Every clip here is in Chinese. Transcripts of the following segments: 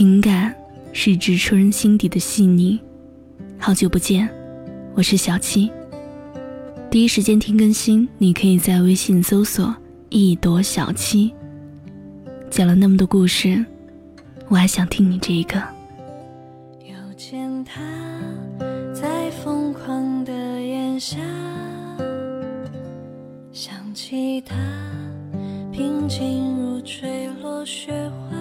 情感是直戳人心底的细腻。好久不见，我是小七。第一时间听更新，你可以在微信搜索“一朵小七”。讲了那么多故事，我还想听你这一个。又见他在疯狂的炎夏，想起他平静如坠落雪花，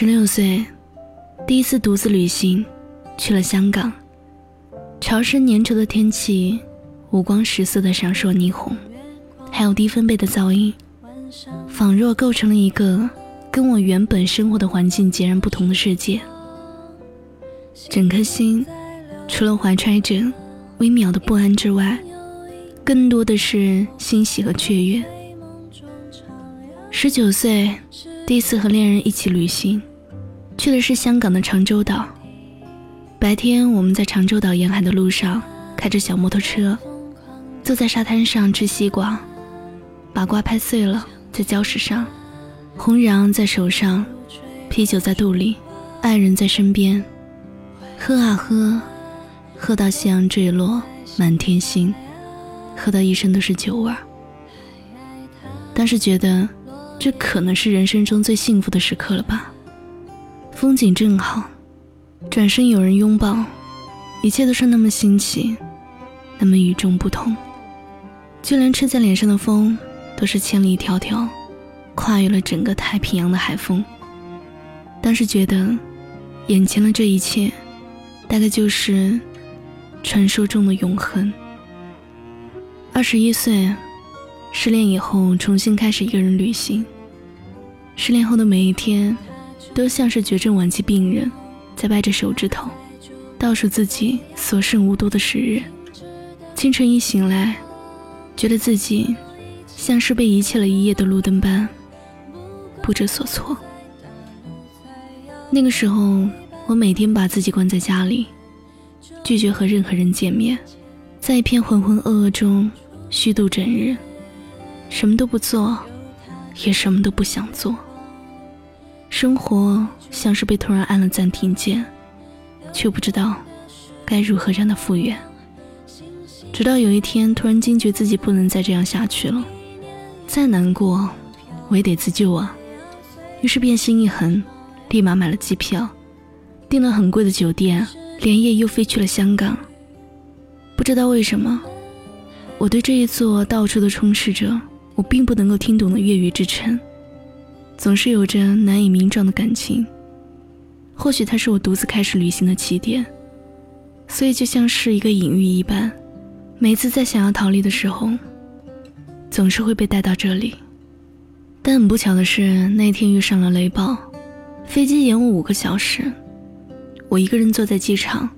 十六岁，第一次独自旅行，去了香港。潮湿粘稠的天气，五光十色的闪烁霓虹，还有低分贝的噪音，仿若构成了一个跟我原本生活的环境截然不同的世界。整颗心，除了怀揣着微妙的不安之外，更多的是欣喜和雀跃。十九岁，第一次和恋人一起旅行，去的是香港的长洲岛。白天，我们在长洲岛沿海的路上开着小摩托车，坐在沙滩上吃西瓜，把瓜拍碎了，在礁石上，红瓤在手上，啤酒在肚里，爱人在身边，喝啊喝，喝到夕阳坠落，满天星，喝到一身都是酒味儿。当时觉得。这可能是人生中最幸福的时刻了吧？风景正好，转身有人拥抱，一切都是那么新奇，那么与众不同。就连吹在脸上的风，都是千里迢迢，跨越了整个太平洋的海风。当时觉得，眼前的这一切，大概就是传说中的永恒。二十一岁。失恋以后，重新开始一个人旅行。失恋后的每一天，都像是绝症晚期病人，在掰着手指头，倒数自己所剩无多的时日。清晨一醒来，觉得自己像是被遗弃了一夜的路灯般，不知所措。那个时候，我每天把自己关在家里，拒绝和任何人见面，在一片浑浑噩噩中虚度整日。什么都不做，也什么都不想做。生活像是被突然按了暂停键，却不知道该如何让它复原。直到有一天，突然惊觉自己不能再这样下去了。再难过，我也得自救啊！于是便心一横，立马买了机票，订了很贵的酒店，连夜又飞去了香港。不知道为什么，我对这一座到处都充斥着。我并不能够听懂的粤语之城，总是有着难以名状的感情。或许它是我独自开始旅行的起点，所以就像是一个隐喻一般，每次在想要逃离的时候，总是会被带到这里。但很不巧的是，那天遇上了雷暴，飞机延误五个小时，我一个人坐在机场，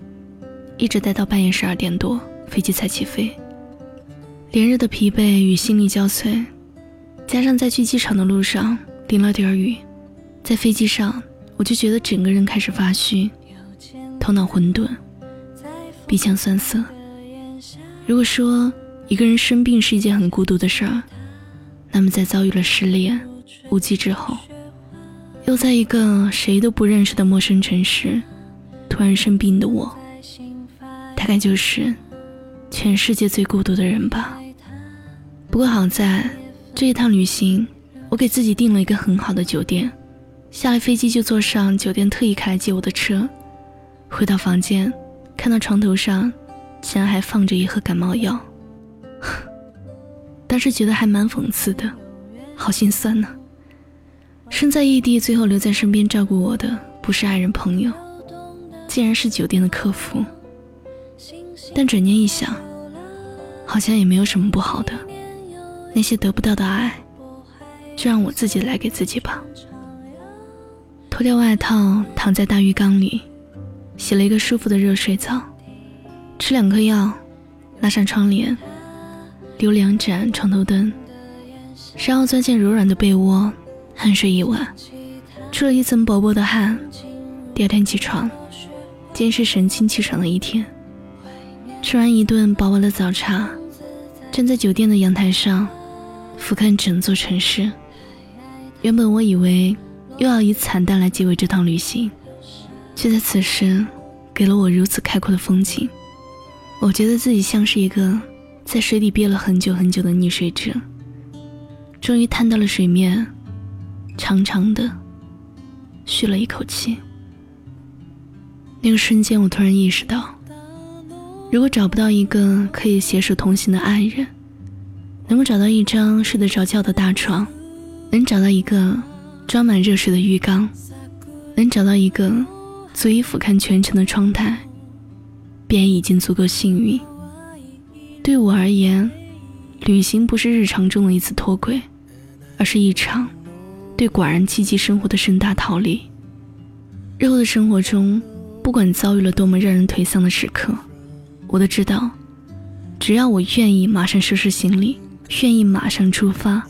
一直待到半夜十二点多，飞机才起飞。连日的疲惫与心力交瘁，加上在去机场的路上淋了点雨，在飞机上我就觉得整个人开始发虚，头脑混沌，鼻腔酸涩。如果说一个人生病是一件很孤独的事儿，那么在遭遇了失恋、无疾之后，又在一个谁都不认识的陌生城市突然生病的我，大概就是全世界最孤独的人吧。不过好在这一趟旅行，我给自己订了一个很好的酒店，下了飞机就坐上酒店特意开来接我的车。回到房间，看到床头上竟然还放着一盒感冒药，当时觉得还蛮讽刺的，好心酸呢。身在异地，最后留在身边照顾我的不是爱人朋友，竟然是酒店的客服。但转念一想，好像也没有什么不好的。那些得不到的爱，就让我自己来给自己吧。脱掉外套，躺在大浴缸里，洗了一个舒服的热水澡，吃两颗药，拉上窗帘，留两盏床头灯，然后钻进柔软的被窝，酣睡一晚，出了一层薄薄的汗。第二天起床，今天是神清气爽的一天。吃完一顿饱饱的早茶，站在酒店的阳台上，俯瞰整座城市。原本我以为又要以惨淡来结尾这趟旅行，却在此时给了我如此开阔的风景。我觉得自己像是一个在水底憋了很久很久的溺水者，终于探到了水面，长长的吁了一口气。那个瞬间，我突然意识到。如果找不到一个可以携手同行的爱人，能够找到一张睡得着觉的大床，能找到一个装满热水的浴缸，能找到一个足以俯瞰全城的窗台，便已经足够幸运。对我而言，旅行不是日常中的一次脱轨，而是一场对寡人积极生活的盛大逃离。日后的生活中，不管遭遇了多么让人颓丧的时刻。我都知道，只要我愿意马上收拾行李，愿意马上出发，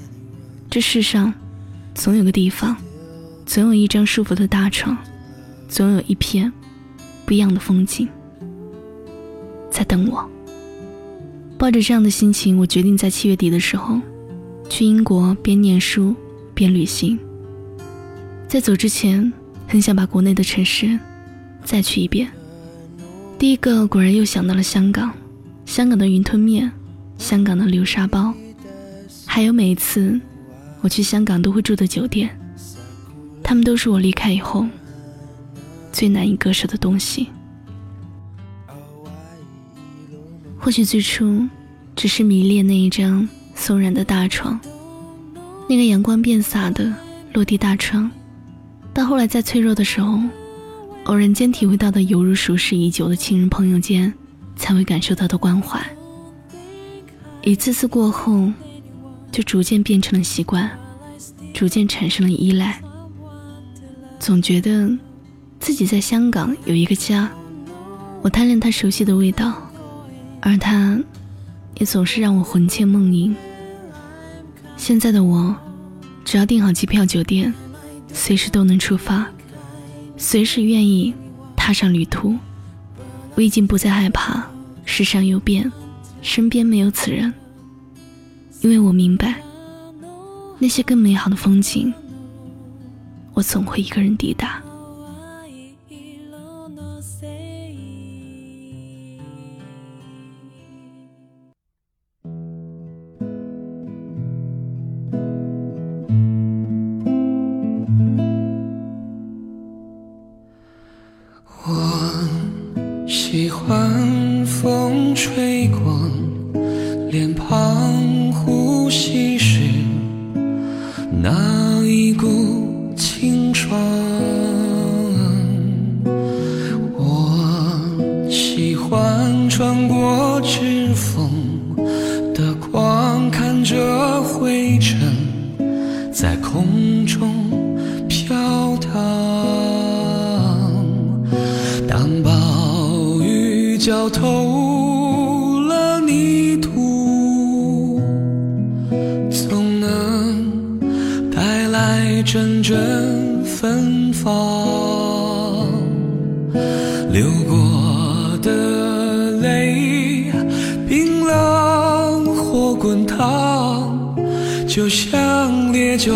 这世上总有个地方，总有一张舒服的大床，总有一片不一样的风景在等我。抱着这样的心情，我决定在七月底的时候去英国，边念书边旅行。在走之前，很想把国内的城市再去一遍。第一个果然又想到了香港，香港的云吞面，香港的流沙包，还有每一次我去香港都会住的酒店，他们都是我离开以后最难以割舍的东西。或许最初只是迷恋那一张松软的大床，那个阳光遍洒的落地大窗，到后来在脆弱的时候。偶然间体会到的，犹如熟识已久的亲人朋友间才会感受到的关怀。一次次过后，就逐渐变成了习惯，逐渐产生了依赖。总觉得自己在香港有一个家，我贪恋他熟悉的味道，而他，也总是让我魂牵梦萦。现在的我，只要订好机票、酒店，随时都能出发。随时愿意踏上旅途，我已经不再害怕世上有变，身边没有此人，因为我明白，那些更美好的风景，我总会一个人抵达。那一股清爽。我喜欢穿过指缝的光，看着灰尘在空中飘荡。当暴雨浇透阵阵芬芳。流过的泪，冰冷或滚烫，就像烈酒。